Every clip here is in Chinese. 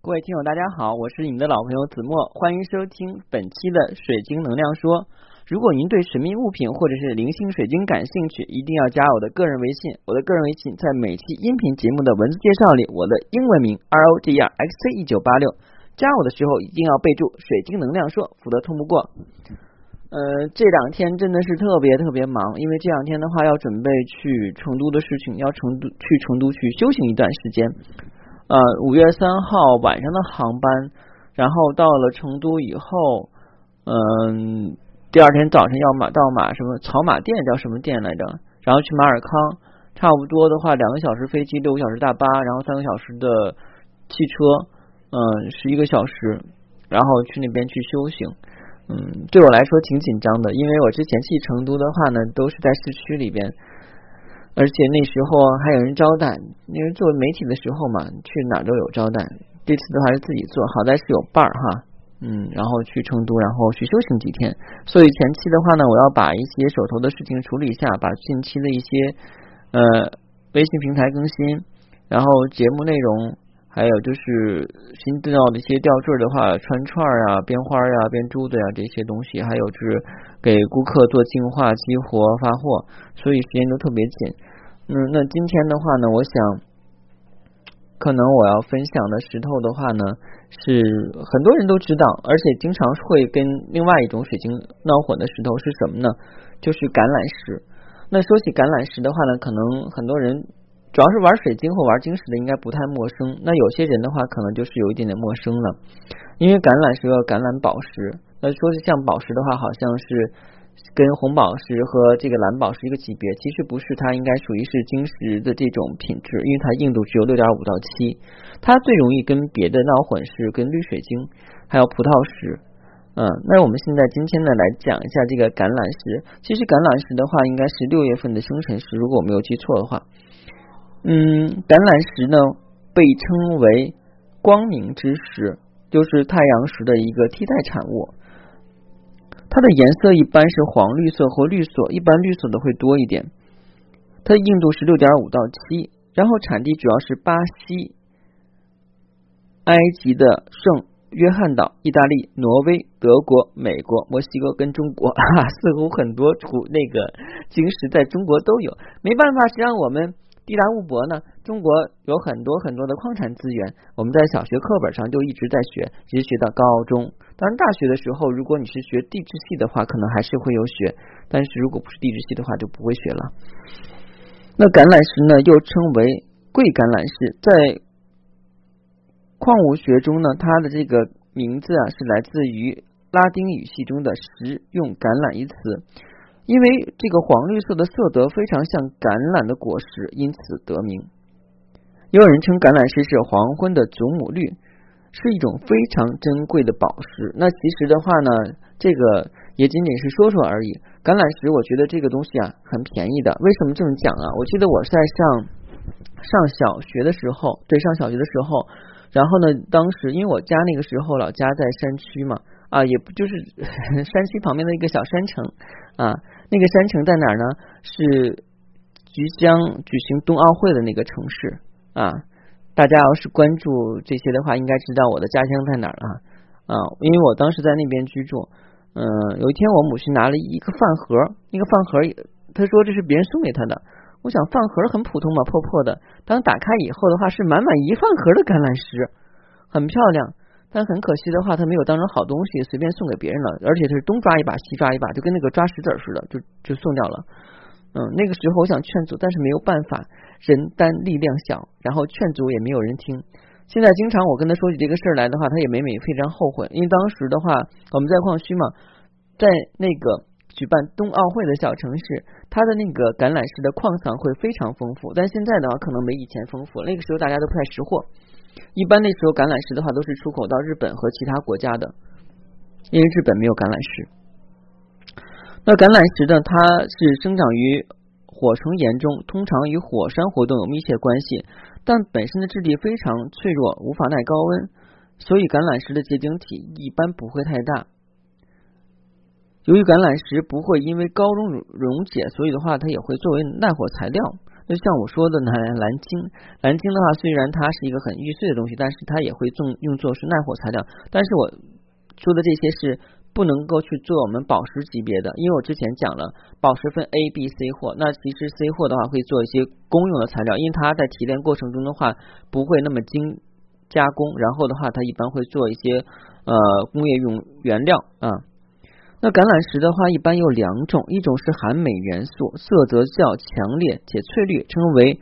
各位听友，大家好，我是你们的老朋友子墨，欢迎收听本期的水晶能量说。如果您对神秘物品或者是灵性水晶感兴趣，一定要加我的个人微信。我的个人微信在每期音频节目的文字介绍里，我的英文名 R O G E R X C 一九八六。加我的时候一定要备注“水晶能量说”，否则通不过。呃，这两天真的是特别特别忙，因为这两天的话要准备去成都的事情，要成都去成都去修行一段时间。呃，五月三号晚上的航班，然后到了成都以后，嗯，第二天早晨要马到马什么草马店叫什么店来着？然后去马尔康，差不多的话两个小时飞机，六个小时大巴，然后三个小时的汽车。嗯，十一个小时，然后去那边去修行。嗯，对我来说挺紧张的，因为我之前去成都的话呢，都是在市区里边，而且那时候还有人招待。因为做媒体的时候嘛，去哪都有招待。这次的话是自己做，好在是有伴儿哈。嗯，然后去成都，然后去修行几天。所以前期的话呢，我要把一些手头的事情处理一下，把近期的一些呃微信平台更新，然后节目内容。还有就是新到的一些吊坠的话，串串啊、编花呀、编珠子呀这些东西，还有就是给顾客做净化、激活、发货，所以时间都特别紧。嗯，那今天的话呢，我想可能我要分享的石头的话呢，是很多人都知道，而且经常会跟另外一种水晶闹混的石头是什么呢？就是橄榄石。那说起橄榄石的话呢，可能很多人。主要是玩水晶或玩晶石的应该不太陌生，那有些人的话可能就是有一点点陌生了，因为橄榄石和橄榄宝石，那说是像宝石的话，好像是跟红宝石和这个蓝宝石一个级别，其实不是，它应该属于是晶石的这种品质，因为它硬度只有六点五到七，它最容易跟别的闹混是跟绿水晶还有葡萄石，嗯，那我们现在今天呢来讲一下这个橄榄石，其实橄榄石的话应该是六月份的生辰石，如果我没有记错的话。嗯，橄榄石呢被称为光明之石，就是太阳石的一个替代产物。它的颜色一般是黄绿色或绿色，一般绿色的会多一点。它的硬度是六点五到七，然后产地主要是巴西、埃及的圣约翰岛、意大利、挪威、德国、美国、墨西哥跟中国，似乎很多土那个晶石在中国都有。没办法，谁让我们。地大物博呢？中国有很多很多的矿产资源，我们在小学课本上就一直在学，一直学到高中。当然，大学的时候，如果你是学地质系的话，可能还是会有学；但是如果不是地质系的话，就不会学了。那橄榄石呢，又称为贵橄榄石，在矿物学中呢，它的这个名字啊，是来自于拉丁语系中的“食用橄榄”一词。因为这个黄绿色的色泽非常像橄榄的果实，因此得名。也有人称橄榄石是黄昏的祖母绿，是一种非常珍贵的宝石。那其实的话呢，这个也仅仅是说说而已。橄榄石，我觉得这个东西啊很便宜的。为什么这么讲啊？我记得我在上上小学的时候，对，上小学的时候，然后呢，当时因为我家那个时候老家在山区嘛，啊，也不就是山区旁边的一个小山城啊。那个山城在哪儿呢？是即将举行冬奥会的那个城市啊！大家要是关注这些的话，应该知道我的家乡在哪儿了啊！因为我当时在那边居住。嗯，有一天我母亲拿了一个饭盒，那个饭盒，她说这是别人送给她的。我想饭盒很普通嘛，破破的。当打开以后的话，是满满一饭盒的橄榄石，很漂亮。但很可惜的话，他没有当成好东西随便送给别人了，而且他是东抓一把西抓一把，就跟那个抓石子似的，就就送掉了。嗯，那个时候我想劝阻，但是没有办法，人单力量小，然后劝阻也没有人听。现在经常我跟他说起这个事儿来的话，他也每每非常后悔，因为当时的话我们在矿区嘛，在那个举办冬奥会的小城市，它的那个橄榄石的矿藏会非常丰富，但现在的话可能没以前丰富，那个时候大家都不太识货。一般那时候橄榄石的话都是出口到日本和其他国家的，因为日本没有橄榄石。那橄榄石呢，它是生长于火成岩中，通常与火山活动有密切关系，但本身的质地非常脆弱，无法耐高温，所以橄榄石的结晶体一般不会太大。由于橄榄石不会因为高温溶解，所以的话它也会作为耐火材料。那像我说的呢，蓝鲸，蓝鲸的话，虽然它是一个很易碎的东西，但是它也会用用作是耐火材料。但是我说的这些是不能够去做我们宝石级别的，因为我之前讲了，宝石分 A、B、C 货，那其实 C 货的话会做一些公用的材料，因为它在提炼过程中的话不会那么精加工，然后的话它一般会做一些呃工业用原料啊。那橄榄石的话，一般有两种，一种是含镁元素，色泽较强烈且翠绿，称为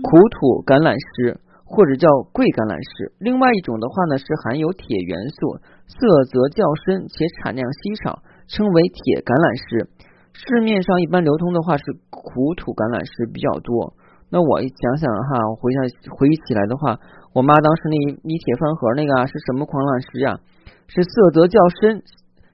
苦土橄榄石或者叫贵橄榄石；另外一种的话呢，是含有铁元素，色泽较深且产量稀少，称为铁橄榄石。市面上一般流通的话是苦土橄榄石比较多。那我想想哈，我回想回忆起来的话，我妈当时那一铁饭盒那个啊是什么矿石呀？是色泽较深。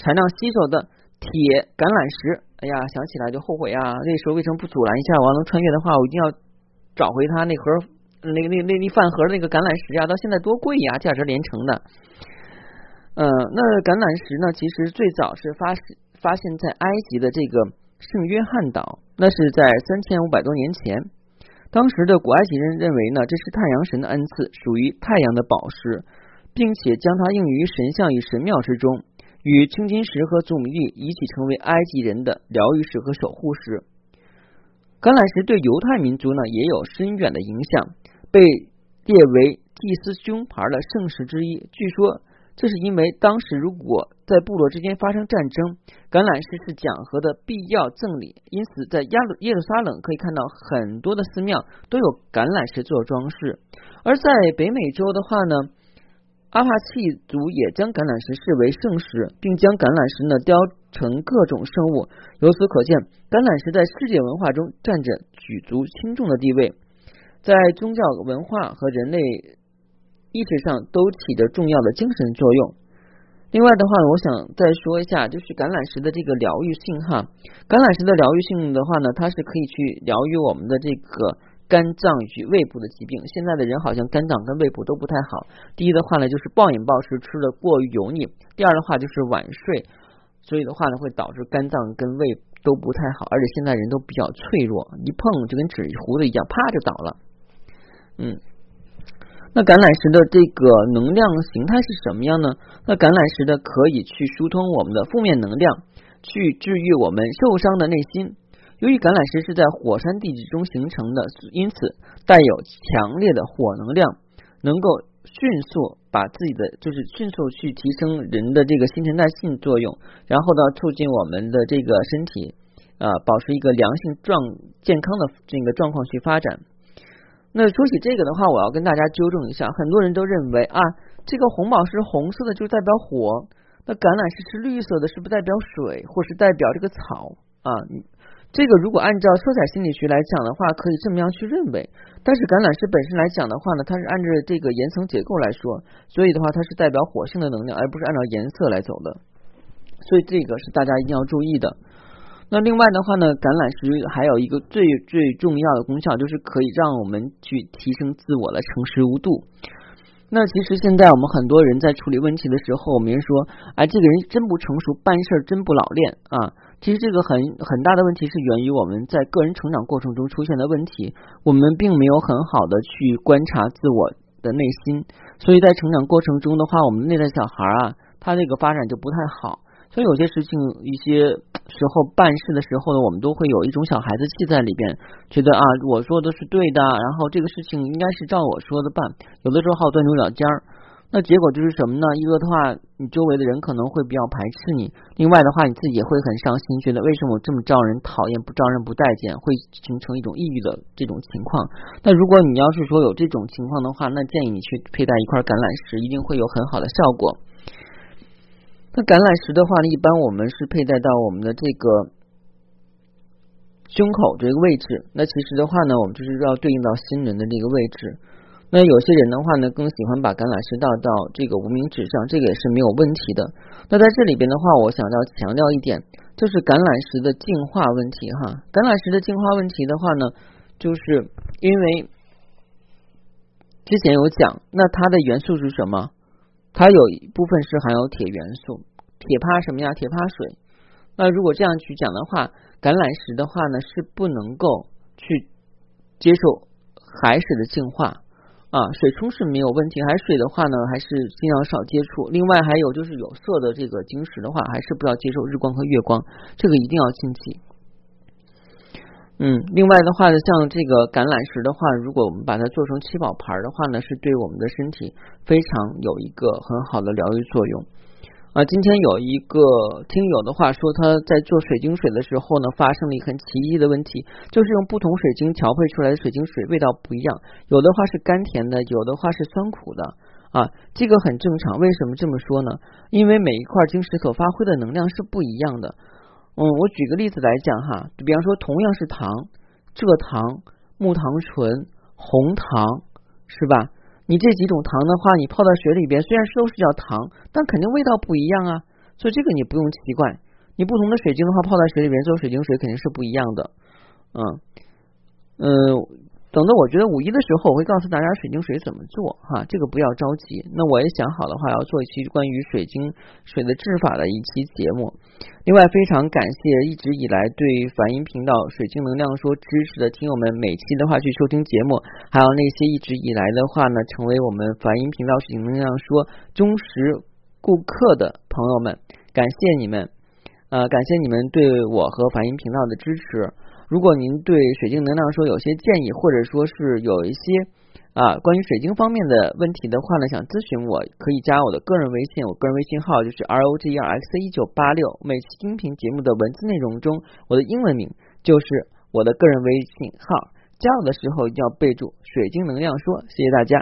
产量稀少的铁橄榄石，哎呀，想起来就后悔啊！那时候为什么不阻拦一下王能穿越的话，我一定要找回他那盒那个那那那饭盒那个橄榄石啊！到现在多贵呀，价值连城的。嗯，那橄榄石呢，其实最早是发发现在埃及的这个圣约翰岛，那是在三千五百多年前。当时的古埃及人认为呢，这是太阳神的恩赐，属于太阳的宝石，并且将它用于神像与神庙之中。与青金石和祖母绿一起成为埃及人的疗愈石和守护石。橄榄石对犹太民族呢也有深远的影响，被列为祭司胸牌的圣石之一。据说这是因为当时如果在部落之间发生战争，橄榄石是讲和的必要赠礼，因此在耶路耶路撒冷可以看到很多的寺庙都有橄榄石做装饰。而在北美洲的话呢？阿帕契族也将橄榄石视为圣石，并将橄榄石呢雕成各种圣物。由此可见，橄榄石在世界文化中占着举足轻重的地位，在宗教文化和人类意识上都起着重要的精神作用。另外的话，我想再说一下，就是橄榄石的这个疗愈性哈。橄榄石的疗愈性的话呢，它是可以去疗愈我们的这个。肝脏与胃部的疾病，现在的人好像肝脏跟胃部都不太好。第一的话呢，就是暴饮暴食，吃的过于油腻；第二的话就是晚睡，所以的话呢，会导致肝脏跟胃都不太好。而且现在人都比较脆弱，一碰就跟纸糊的一样，啪就倒了。嗯，那橄榄石的这个能量形态是什么样呢？那橄榄石的可以去疏通我们的负面能量，去治愈我们受伤的内心。由于橄榄石是在火山地质中形成的，因此带有强烈的火能量，能够迅速把自己的就是迅速去提升人的这个新陈代谢作用，然后呢促进我们的这个身体啊保持一个良性状健康的这个状况去发展。那说起这个的话，我要跟大家纠正一下，很多人都认为啊这个红宝石红色的就代表火，那橄榄石是绿色的，是不代表水，或是代表这个草啊？这个如果按照色彩心理学来讲的话，可以这么样去认为。但是橄榄石本身来讲的话呢，它是按照这个岩层结构来说，所以的话它是代表火性的能量，而不是按照颜色来走的。所以这个是大家一定要注意的。那另外的话呢，橄榄石还有一个最最重要的功效，就是可以让我们去提升自我的诚实无度。那其实现在我们很多人在处理问题的时候，我们说，哎，这个人真不成熟，办事儿真不老练啊。其实这个很很大的问题是源于我们在个人成长过程中出现的问题，我们并没有很好的去观察自我的内心，所以在成长过程中的话，我们内在小孩啊，他这个发展就不太好，所以有些事情一些时候办事的时候呢，我们都会有一种小孩子气在里边，觉得啊我说的是对的，然后这个事情应该是照我说的办，有的时候好钻牛角尖儿。那结果就是什么呢？一个的话，你周围的人可能会比较排斥你；另外的话，你自己也会很伤心，觉得为什么我这么招人讨厌，不招人不待见，会形成一种抑郁的这种情况。那如果你要是说有这种情况的话，那建议你去佩戴一块橄榄石，一定会有很好的效果。那橄榄石的话呢，一般我们是佩戴到我们的这个胸口这个位置。那其实的话呢，我们就是要对应到心轮的这个位置。那有些人的话呢，更喜欢把橄榄石倒到这个无名指上，这个也是没有问题的。那在这里边的话，我想要强调一点，就是橄榄石的净化问题哈。橄榄石的净化问题的话呢，就是因为之前有讲，那它的元素是什么？它有一部分是含有铁元素，铁怕什么呀？铁怕水。那如果这样去讲的话，橄榄石的话呢，是不能够去接受海水的净化啊，水冲是没有问题，海水的话呢，还是尽量少接触。另外还有就是有色的这个晶石的话，还是不要接受日光和月光，这个一定要禁忌。嗯，另外的话呢，像这个橄榄石的话，如果我们把它做成七宝盘的话呢，是对我们的身体非常有一个很好的疗愈作用。啊，今天有一个听友的话说，他在做水晶水的时候呢，发生了一很奇异的问题，就是用不同水晶调配出来的水晶水味道不一样，有的话是甘甜的，有的话是酸苦的。啊，这个很正常。为什么这么说呢？因为每一块晶石所发挥的能量是不一样的。嗯，我举个例子来讲哈，比方说同样是糖，蔗糖、木糖醇、红糖，是吧？你这几种糖的话，你泡在水里边，虽然都是叫糖，但肯定味道不一样啊。所以这个你不用奇怪，你不同的水晶的话，泡在水里边做水晶水肯定是不一样的。嗯嗯。等到我觉得五一的时候，我会告诉大家水晶水怎么做哈，这个不要着急。那我也想好的话，要做一期关于水晶水的制法的一期节目。另外，非常感谢一直以来对梵音频道水晶能量说支持的听友们，每期的话去收听节目，还有那些一直以来的话呢，成为我们梵音频道水晶能量说忠实顾客的朋友们，感谢你们，呃，感谢你们对我和梵音频道的支持。如果您对水晶能量说有些建议，或者说是有一些啊关于水晶方面的问题的话呢，想咨询我，可以加我的个人微信，我个人微信号就是 R O G E R X 一九八六。每期音频节目的文字内容中，我的英文名就是我的个人微信号。加我的时候一定要备注“水晶能量说”。谢谢大家。